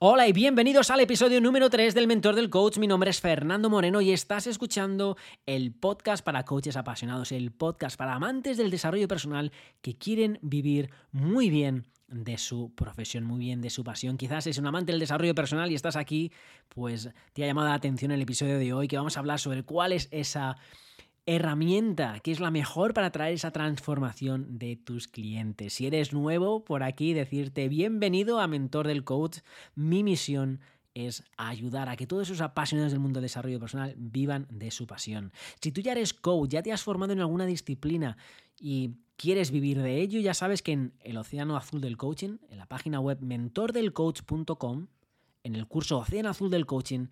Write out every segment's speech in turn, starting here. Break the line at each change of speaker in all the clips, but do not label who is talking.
Hola y bienvenidos al episodio número 3 del Mentor del Coach. Mi nombre es Fernando Moreno y estás escuchando el podcast para coaches apasionados, el podcast para amantes del desarrollo personal que quieren vivir muy bien de su profesión, muy bien de su pasión. Quizás es un amante del desarrollo personal y estás aquí, pues te ha llamado la atención el episodio de hoy que vamos a hablar sobre cuál es esa herramienta que es la mejor para traer esa transformación de tus clientes. Si eres nuevo por aquí, decirte bienvenido a Mentor del Coach. Mi misión es ayudar a que todos esos apasionados del mundo del desarrollo personal vivan de su pasión. Si tú ya eres coach, ya te has formado en alguna disciplina y quieres vivir de ello, ya sabes que en el Océano Azul del Coaching, en la página web mentordelcoach.com, en el curso Océano Azul del Coaching,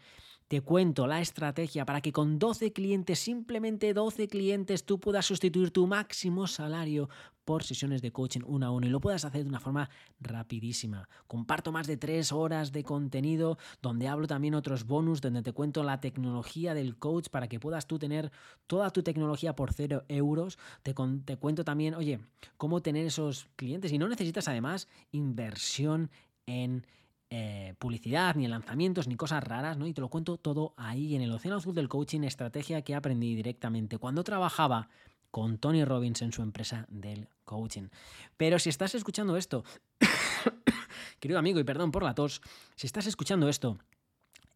te cuento la estrategia para que con 12 clientes, simplemente 12 clientes, tú puedas sustituir tu máximo salario por sesiones de coaching uno a uno y lo puedas hacer de una forma rapidísima. Comparto más de 3 horas de contenido donde hablo también otros bonus, donde te cuento la tecnología del coach para que puedas tú tener toda tu tecnología por 0 euros. Te, te cuento también, oye, cómo tener esos clientes y no necesitas además inversión en eh, publicidad, ni lanzamientos, ni cosas raras, ¿no? Y te lo cuento todo ahí en el Océano Azul del Coaching, estrategia que aprendí directamente cuando trabajaba con Tony Robbins en su empresa del coaching. Pero si estás escuchando esto, querido amigo, y perdón por la tos, si estás escuchando esto,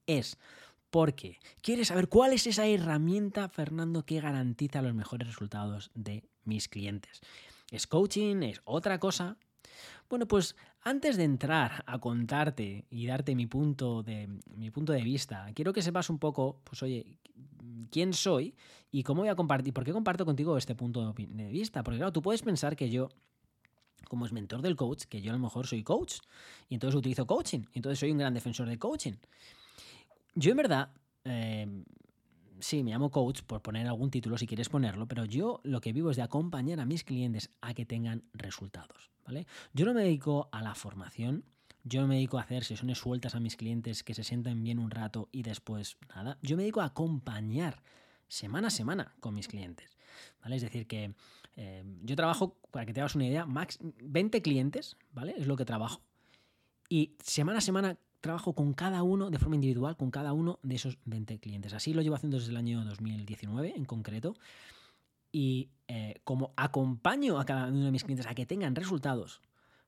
es porque quieres saber cuál es esa herramienta, Fernando, que garantiza los mejores resultados de mis clientes. ¿Es coaching? ¿Es otra cosa? Bueno, pues antes de entrar a contarte y darte mi punto de, mi punto de vista, quiero que sepas un poco, pues oye, quién soy y cómo voy a compartir, por qué comparto contigo este punto de vista. Porque claro, tú puedes pensar que yo, como es mentor del coach, que yo a lo mejor soy coach y entonces utilizo coaching, y entonces soy un gran defensor del coaching. Yo en verdad... Eh, sí, me llamo coach por poner algún título si quieres ponerlo, pero yo lo que vivo es de acompañar a mis clientes a que tengan resultados, ¿vale? Yo no me dedico a la formación, yo no me dedico a hacer sesiones sueltas a mis clientes que se sienten bien un rato y después nada. Yo me dedico a acompañar semana a semana con mis clientes, ¿vale? Es decir, que eh, yo trabajo, para que te hagas una idea, max 20 clientes, ¿vale? Es lo que trabajo. Y semana a semana trabajo con cada uno de forma individual, con cada uno de esos 20 clientes. Así lo llevo haciendo desde el año 2019 en concreto. Y eh, como acompaño a cada uno de mis clientes a que tengan resultados,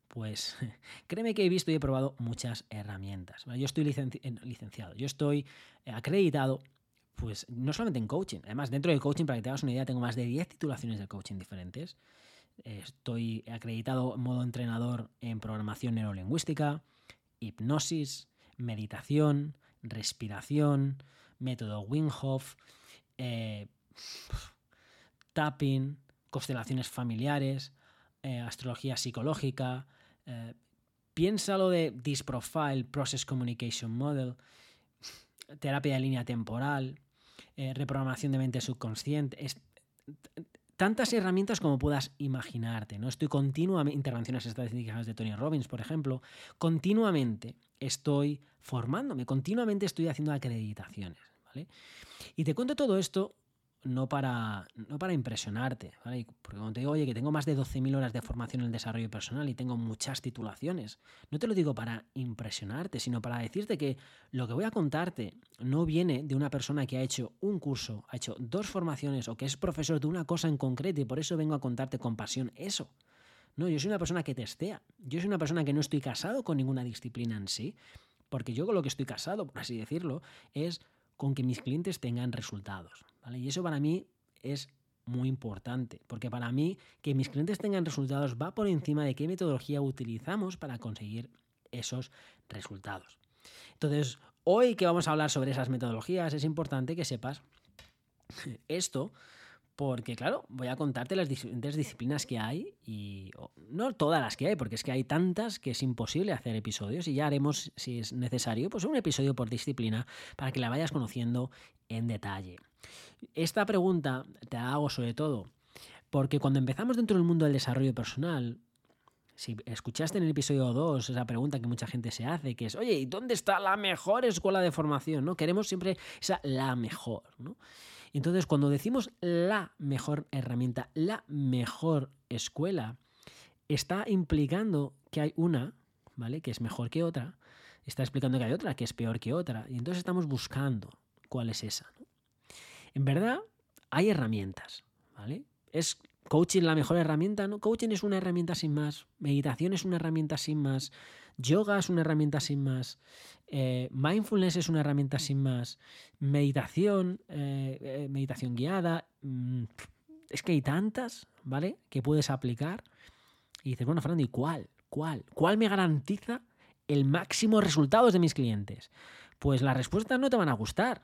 pues créeme que he visto y he probado muchas herramientas. Yo estoy licenciado, yo estoy eh, acreditado, pues no solamente en coaching, además dentro del coaching, para que te hagas una idea, tengo más de 10 titulaciones de coaching diferentes. Estoy acreditado modo entrenador en programación neurolingüística, hipnosis, meditación, respiración, método Wim Hof, eh, tapping, constelaciones familiares, eh, astrología psicológica. Eh, piénsalo de Disprofile, Process Communication Model, terapia de línea temporal, reprogramación de mente subconsciente tantas herramientas como puedas imaginarte. ¿no? Estoy continuamente, intervenciones estadísticas de Tony Robbins, por ejemplo, continuamente estoy formándome, continuamente estoy haciendo acreditaciones. ¿vale? Y te cuento todo esto no para, no para impresionarte, ¿vale? Porque cuando te digo, oye, que tengo más de 12.000 horas de formación en el desarrollo personal y tengo muchas titulaciones, no te lo digo para impresionarte, sino para decirte que lo que voy a contarte no viene de una persona que ha hecho un curso, ha hecho dos formaciones o que es profesor de una cosa en concreto y por eso vengo a contarte con pasión eso. No, yo soy una persona que testea, yo soy una persona que no estoy casado con ninguna disciplina en sí, porque yo con lo que estoy casado, por así decirlo, es con que mis clientes tengan resultados. Y eso para mí es muy importante, porque para mí que mis clientes tengan resultados va por encima de qué metodología utilizamos para conseguir esos resultados. Entonces, hoy que vamos a hablar sobre esas metodologías, es importante que sepas esto porque claro, voy a contarte las diferentes disciplinas que hay y no todas las que hay, porque es que hay tantas que es imposible hacer episodios y ya haremos, si es necesario, pues un episodio por disciplina para que la vayas conociendo en detalle. Esta pregunta te la hago sobre todo porque cuando empezamos dentro del mundo del desarrollo personal, si escuchaste en el episodio 2 esa pregunta que mucha gente se hace, que es, oye, ¿y dónde está la mejor escuela de formación? ¿no? Queremos siempre esa la mejor. ¿no? Entonces, cuando decimos la mejor herramienta, la mejor escuela, está implicando que hay una, ¿vale? Que es mejor que otra. está explicando que hay otra que es peor que otra. Y entonces estamos buscando cuál es esa. En verdad, hay herramientas, ¿vale? ¿Es coaching la mejor herramienta? No, coaching es una herramienta sin más, meditación es una herramienta sin más, yoga es una herramienta sin más, eh, mindfulness es una herramienta sin más, meditación, eh, eh, meditación guiada, mm, es que hay tantas, ¿vale? Que puedes aplicar. Y dices, bueno, Fernando, ¿y cuál? ¿Cuál? ¿Cuál me garantiza el máximo resultados de mis clientes? Pues las respuestas no te van a gustar.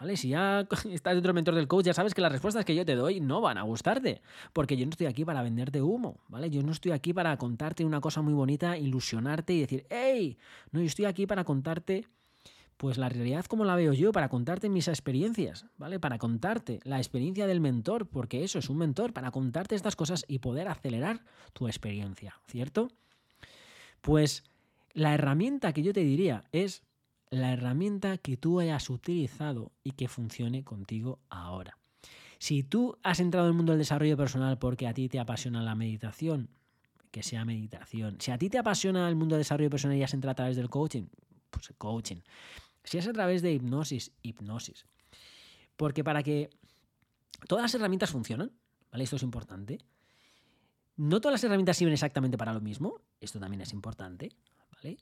¿Vale? Si ya estás dentro del mentor del coach, ya sabes que las respuestas que yo te doy no van a gustarte, porque yo no estoy aquí para venderte humo, ¿vale? Yo no estoy aquí para contarte una cosa muy bonita, ilusionarte y decir, hey, no, yo estoy aquí para contarte pues la realidad como la veo yo, para contarte mis experiencias, ¿vale? Para contarte la experiencia del mentor, porque eso es un mentor, para contarte estas cosas y poder acelerar tu experiencia, ¿cierto? Pues la herramienta que yo te diría es la herramienta que tú hayas utilizado y que funcione contigo ahora. Si tú has entrado en el mundo del desarrollo personal porque a ti te apasiona la meditación, que sea meditación. Si a ti te apasiona el mundo del desarrollo personal y has entrado a través del coaching, pues coaching. Si es a través de hipnosis, hipnosis. Porque para que todas las herramientas funcionen, ¿vale? Esto es importante. No todas las herramientas sirven exactamente para lo mismo, esto también es importante, ¿vale?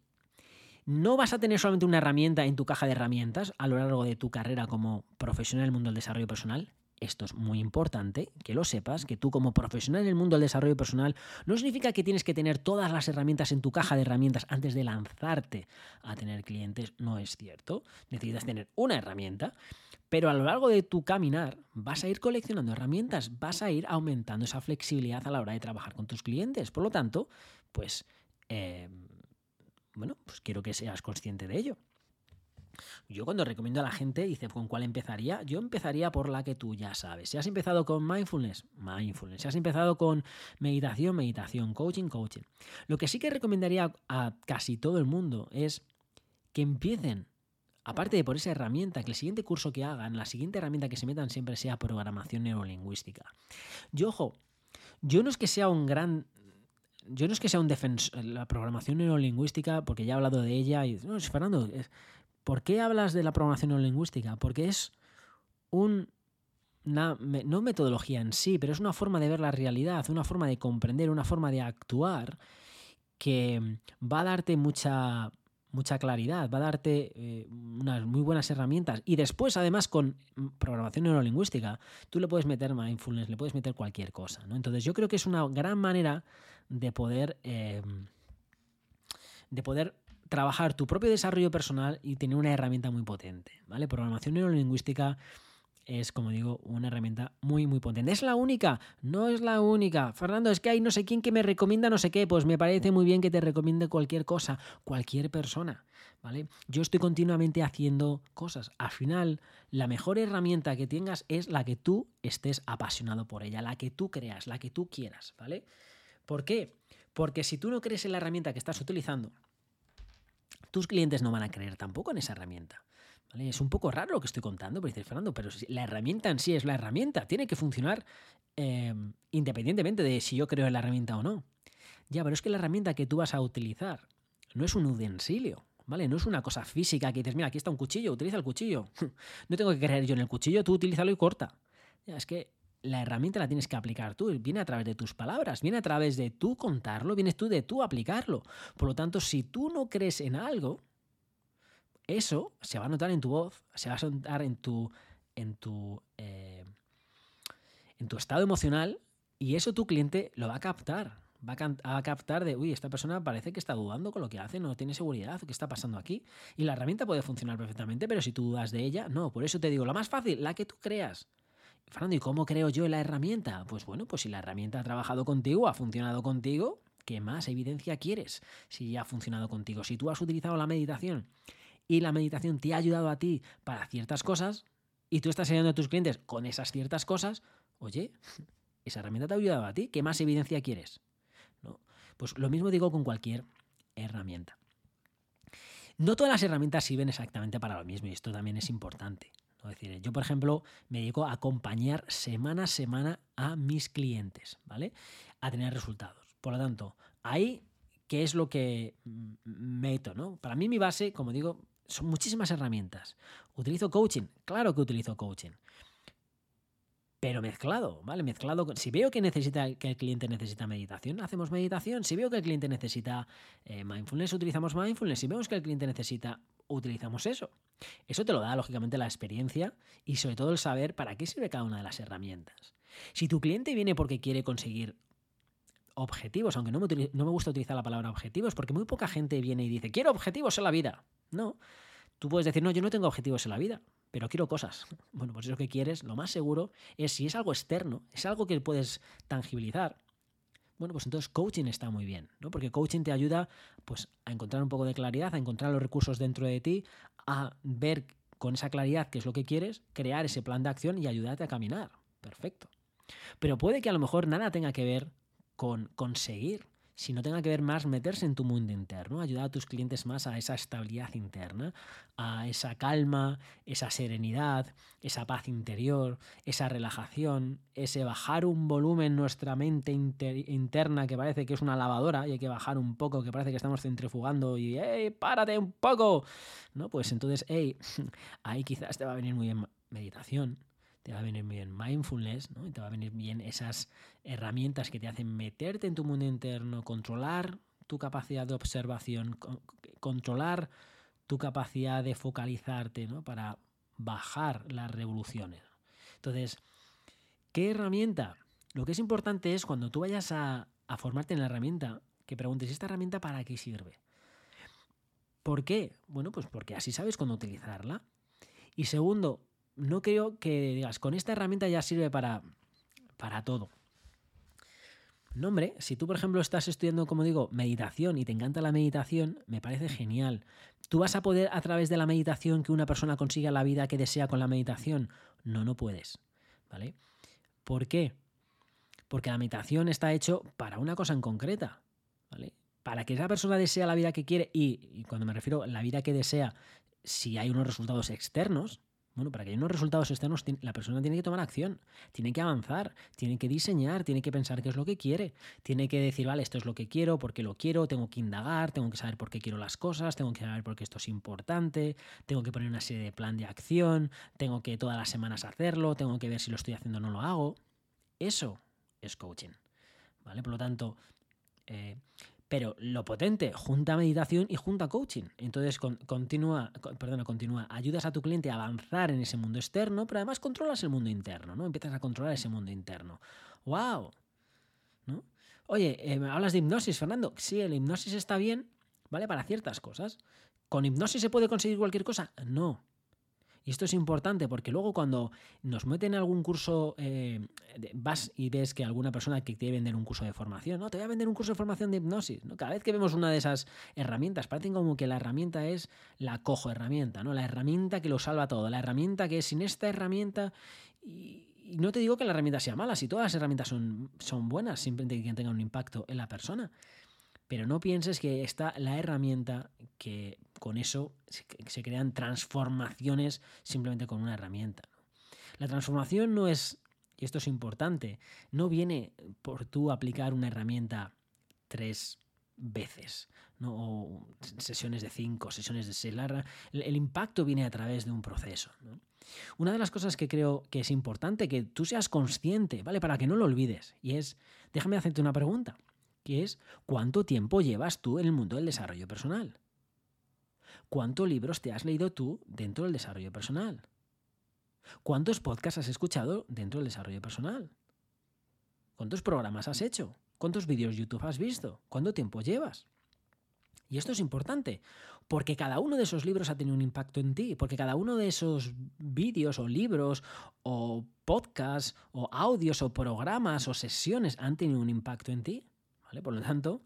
No vas a tener solamente una herramienta en tu caja de herramientas a lo largo de tu carrera como profesional en el mundo del desarrollo personal. Esto es muy importante, que lo sepas, que tú como profesional en el mundo del desarrollo personal no significa que tienes que tener todas las herramientas en tu caja de herramientas antes de lanzarte a tener clientes, no es cierto. Necesitas tener una herramienta, pero a lo largo de tu caminar vas a ir coleccionando herramientas, vas a ir aumentando esa flexibilidad a la hora de trabajar con tus clientes. Por lo tanto, pues... Eh, bueno, pues quiero que seas consciente de ello. Yo cuando recomiendo a la gente, dice, ¿con cuál empezaría? Yo empezaría por la que tú ya sabes. Si has empezado con mindfulness, mindfulness. Si has empezado con meditación, meditación, coaching, coaching. Lo que sí que recomendaría a casi todo el mundo es que empiecen, aparte de por esa herramienta, que el siguiente curso que hagan, la siguiente herramienta que se metan siempre sea programación neurolingüística. Yo, ojo, yo no es que sea un gran yo no es que sea un defensor, la programación neurolingüística, porque ya he hablado de ella y, no, Fernando, ¿por qué hablas de la programación neurolingüística? Porque es un, una, no metodología en sí, pero es una forma de ver la realidad, una forma de comprender, una forma de actuar que va a darte mucha, mucha claridad, va a darte eh, unas muy buenas herramientas. Y después, además, con programación neurolingüística, tú le puedes meter mindfulness, le puedes meter cualquier cosa. ¿no? Entonces, yo creo que es una gran manera de poder, em, de poder trabajar tu propio desarrollo personal y tener una herramienta muy potente. ¿vale? Programación neurolingüística es, como digo, una herramienta muy, muy potente. ¿Es la única? No es la única. Fernando, es que hay no sé quién que me recomienda no sé qué. Pues me parece muy bien que te recomiende cualquier cosa, cualquier persona. ¿Vale? Yo estoy continuamente haciendo cosas. Al final, la mejor herramienta que tengas es la que tú estés apasionado por ella, la que tú creas, la que tú quieras, ¿vale? ¿Por qué? Porque si tú no crees en la herramienta que estás utilizando, tus clientes no van a creer tampoco en esa herramienta. Es un poco raro lo que estoy contando, pero dices, Fernando, pero la herramienta en sí es la herramienta, tiene que funcionar em, independientemente de si yo creo en la herramienta o no. Ya, pero es que la herramienta que tú vas a utilizar no es un utensilio, ¿vale? No es una cosa física que dices, mira, aquí está un cuchillo, utiliza el cuchillo. no tengo que creer yo en el cuchillo, tú utilízalo y corta. Ya, es que la herramienta la tienes que aplicar tú, viene a través de tus palabras, viene a través de tú contarlo, vienes tú de tú aplicarlo. Por lo tanto, si tú no crees en algo, eso se va a notar en tu voz, se va a notar en tu, en tu, eh, en tu estado emocional y eso tu cliente lo va a captar. Va a, captar de, uy, esta persona parece que está dudando con lo que hace, no tiene seguridad, ¿qué está pasando aquí? Y la herramienta puede funcionar perfectamente, pero si tú dudas de ella, no. Por eso te digo, la más fácil, la que tú creas. Fernando, ¿y cómo creo yo la herramienta? Pues bueno, pues si la herramienta ha trabajado contigo, ha funcionado contigo, ¿qué más evidencia quieres si ha funcionado contigo? Si tú has utilizado la meditación y la meditación te ha ayudado a ti para ciertas cosas y tú estás ayudando a tus clientes con esas ciertas cosas, oye, esa herramienta te ha ayudado a ti, ¿qué más evidencia quieres? ¿No? Pues lo mismo digo con cualquier herramienta. No todas las herramientas sirven exactamente para lo mismo y esto también es importante. Es decir, yo, por ejemplo, me dedico a acompañar semana a semana a mis clientes, ¿vale? A tener resultados. Por lo tanto, ahí qué es lo que meto, ¿no? Para mí mi base, como digo, son muchísimas herramientas. ¿Utilizo coaching? Claro que utilizo coaching. Pero mezclado, ¿vale? Mezclado. si veo que necesita, que el cliente necesita meditación, hacemos meditación. Si veo que el cliente necesita eh, mindfulness, utilizamos mindfulness. Si vemos que el cliente necesita, utilizamos eso. Eso te lo da, lógicamente, la experiencia y sobre todo el saber para qué sirve cada una de las herramientas. Si tu cliente viene porque quiere conseguir objetivos, aunque no me, no me gusta utilizar la palabra objetivos, porque muy poca gente viene y dice, quiero objetivos en la vida. No, tú puedes decir, no, yo no tengo objetivos en la vida, pero quiero cosas. Bueno, pues eso que quieres, lo más seguro es si es algo externo, es algo que puedes tangibilizar. Bueno, pues entonces coaching está muy bien, ¿no? Porque coaching te ayuda pues, a encontrar un poco de claridad, a encontrar los recursos dentro de ti, a ver con esa claridad qué es lo que quieres, crear ese plan de acción y ayudarte a caminar. Perfecto. Pero puede que a lo mejor nada tenga que ver con conseguir, sino tenga que ver más meterse en tu mundo interno, ayudar a tus clientes más a esa estabilidad interna, a esa calma, esa serenidad, esa paz interior, esa relajación, ese bajar un volumen nuestra mente interna que parece que es una lavadora y hay que bajar un poco, que parece que estamos centrifugando y ¡hey, párate un poco! ¿No? Pues entonces, hey, ahí quizás te va a venir muy bien meditación, te va a venir bien mindfulness, ¿no? te va a venir bien esas herramientas que te hacen meterte en tu mundo interno, controlar tu capacidad de observación, controlar tu capacidad de focalizarte, ¿no? Para bajar las revoluciones. Entonces, ¿qué herramienta? Lo que es importante es cuando tú vayas a, a formarte en la herramienta, que preguntes, ¿esta herramienta para qué sirve? ¿Por qué? Bueno, pues porque así sabes cuándo utilizarla. Y segundo, no creo que digas, con esta herramienta ya sirve para, para todo. No, hombre, si tú, por ejemplo, estás estudiando, como digo, meditación y te encanta la meditación, me parece genial. ¿Tú vas a poder, a través de la meditación, que una persona consiga la vida que desea con la meditación? No, no puedes. ¿Vale? ¿Por qué? Porque la meditación está hecho para una cosa en concreta. ¿Vale? Para que esa persona desea la vida que quiere, y, y cuando me refiero a la vida que desea, si hay unos resultados externos, bueno, para que haya unos resultados externos, la persona tiene que tomar acción, tiene que avanzar, tiene que diseñar, tiene que pensar qué es lo que quiere, tiene que decir, vale, esto es lo que quiero, por qué lo quiero, tengo que indagar, tengo que saber por qué quiero las cosas, tengo que saber por qué esto es importante, tengo que poner una serie de plan de acción, tengo que todas las semanas hacerlo, tengo que ver si lo estoy haciendo o no lo hago. Eso es coaching. ¿Vale? Por lo tanto, eh, pero lo potente, junta meditación y junta coaching. Entonces, continúa, perdona, continúa, ayudas a tu cliente a avanzar en ese mundo externo, pero además controlas el mundo interno, ¿no? Empiezas a controlar ese mundo interno. ¡Wow! ¿No? Oye, eh, hablas de hipnosis, Fernando. Sí, el hipnosis está bien, ¿vale? Para ciertas cosas. ¿Con hipnosis se puede conseguir cualquier cosa? No. Y esto es importante porque luego cuando nos meten en algún curso, eh, vas y ves que alguna persona que quiere vender un curso de formación, no, te voy a vender un curso de formación de hipnosis. ¿no? Cada vez que vemos una de esas herramientas, parece como que la herramienta es la cojo herramienta, ¿no? la herramienta que lo salva todo, la herramienta que sin esta herramienta... Y, no te digo que la herramienta sea mala, si todas las herramientas son, son buenas, simplemente que tengan un impacto en la persona. Pero no pienses que está la herramienta que con eso se, crean transformaciones simplemente con una herramienta. La transformación no es, y esto es importante, no viene por tú aplicar una herramienta tres veces, ¿no? o sesiones de cinco, sesiones de seis. El, impacto viene a través de un proceso. Una de las cosas que creo que es importante que tú seas consciente, ¿vale? Para que no lo olvides, y es, déjame hacerte una pregunta que es ¿cuánto tiempo llevas tú en el mundo del desarrollo personal? ¿Cuántos libros te has leído tú dentro del desarrollo personal? ¿Cuántos podcasts has escuchado dentro del desarrollo personal? ¿Cuántos programas has hecho? ¿Cuántos vídeos YouTube has visto? ¿Cuánto tiempo llevas? Y esto es importante, porque cada uno de esos libros ha tenido un impacto en ti, porque cada uno de esos vídeos o libros o podcasts o audios o programas o sesiones han tenido un impacto en ti. Por lo tanto,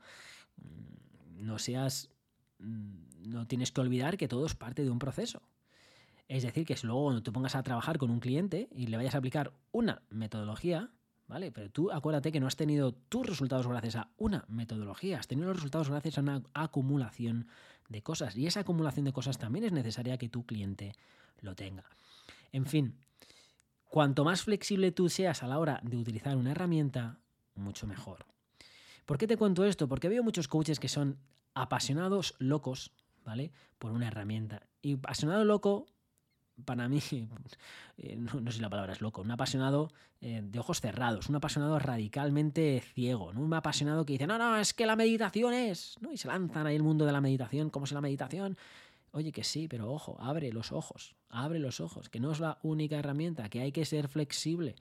mm, no seas. Mm, no tienes que olvidar que todo es parte de un proceso. Es decir, que si luego cuando te pongas a trabajar con un cliente y le vayas a aplicar una metodología, ¿vale? Pero tú acuérdate que no has tenido tus resultados gracias a una metodología, has tenido los resultados gracias a una acumulación de cosas. Y esa acumulación de cosas también es necesaria que tu cliente lo tenga. En fin, cuanto más flexible tú seas a la hora de utilizar una herramienta, mucho mejor. ¿Por qué te cuento esto? Porque veo muchos coaches que son apasionados locos, ¿vale? Por una herramienta. Y apasionado loco, para mí, eh, no, sé si la palabra es loco, un apasionado eh, de ojos cerrados, un apasionado radicalmente ciego, ¿no? un apasionado que dice, no, no, es que la meditación es, ¿no? Y se lanzan ahí el mundo de la meditación, ¿cómo es la meditación? Oye, que sí, pero ojo, abre los ojos, abre los ojos, que no es la única herramienta, que hay que ser flexible.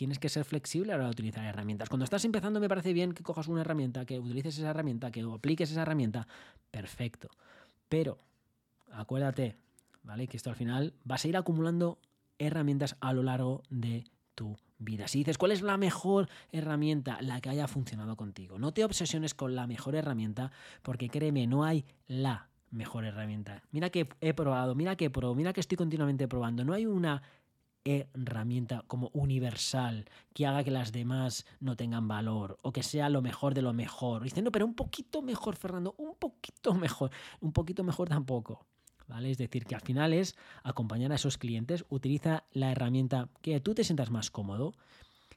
Tienes que ser flexible a la hora de utilizar herramientas. Cuando estás empezando me parece bien que cojas una herramienta, que utilices esa herramienta, que apliques esa herramienta. Perfecto. Pero acuérdate, ¿vale? Que esto al final vas a ir acumulando herramientas a lo largo de tu vida. Si dices, ¿cuál es la mejor herramienta? La que haya funcionado contigo. No te obsesiones con la mejor herramienta, porque créeme, no hay la mejor herramienta. Mira que he probado, mira que pro, mira que estoy continuamente probando. No hay una herramienta como universal que haga que las demás no tengan valor o que sea lo mejor de lo mejor. Diciendo, pero un poquito mejor, Fernando, un poquito mejor, un poquito mejor tampoco. ¿Vale? Es decir, que al final es acompañar a esos clientes, utiliza la herramienta que tú te sientas más cómodo,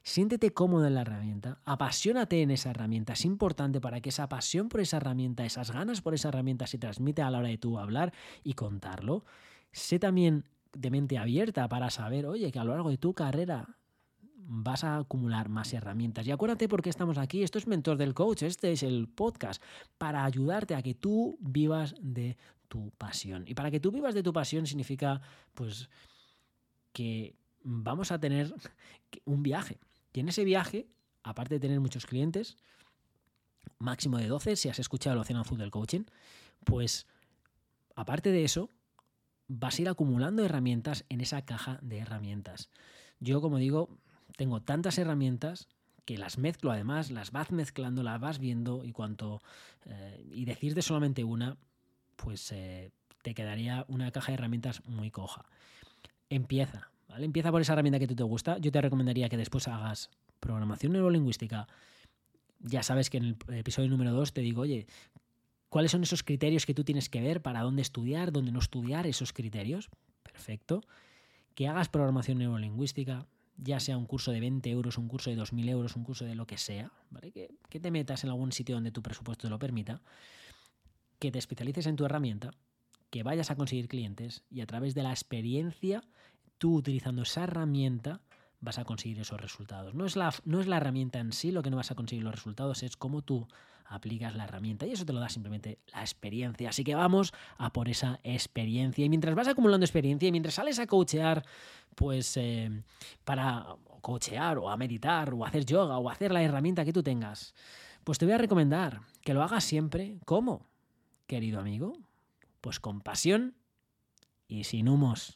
siéntete cómodo en la herramienta, apasionate en esa herramienta. Es importante para que esa pasión por esa herramienta, esas ganas por esa herramienta se transmite a la hora de tú hablar y contarlo. Sé también de mente abierta para saber, oye, que a lo largo de tu carrera vas a acumular más herramientas. Y acuérdate por qué estamos aquí. Esto es Mentor del Coach, este es el podcast para ayudarte a que tú vivas de tu pasión. Y para que tú vivas de tu pasión significa, pues, que vamos a tener un viaje. Y en ese viaje, aparte de tener muchos clientes, máximo de 12, si has escuchado el Océano Azul del Coaching, pues, aparte de eso, vas a ir acumulando herramientas en esa caja de herramientas. Yo, como digo, tengo tantas herramientas que las mezclo además, las vas mezclando, las vas viendo y cuanto eh, y decirte solamente una, pues eh, te quedaría una caja de herramientas muy coja. Empieza, ¿vale? Empieza por esa herramienta que tú te gusta. Yo te recomendaría que después hagas programación neurolingüística. Ya sabes que en el episodio número 2 te digo, oye, ¿cuáles son esos criterios que tú tienes que ver para dónde estudiar, dónde no estudiar esos criterios? Perfecto. Que hagas programación neurolingüística, ya sea un curso de 20 euros, un curso de 2.000 euros, un curso de lo que sea, ¿vale? Que, que te metas en algún sitio donde tu presupuesto te lo permita, que te especialices en tu herramienta, que vayas a conseguir clientes y a través de la experiencia, tú utilizando esa herramienta, vas a conseguir esos resultados. No es, la, no es la herramienta en sí lo que no vas a conseguir los resultados, es cómo tú aplicas la herramienta y eso te lo da simplemente la experiencia. Así que vamos a por esa experiencia y mientras vas acumulando experiencia y mientras sales a coachear, pues eh, para coachear o a meditar o a hacer yoga o hacer la herramienta que tú tengas, pues te voy a recomendar que lo hagas siempre. ¿Cómo, querido amigo? Pues con pasión y sin humos.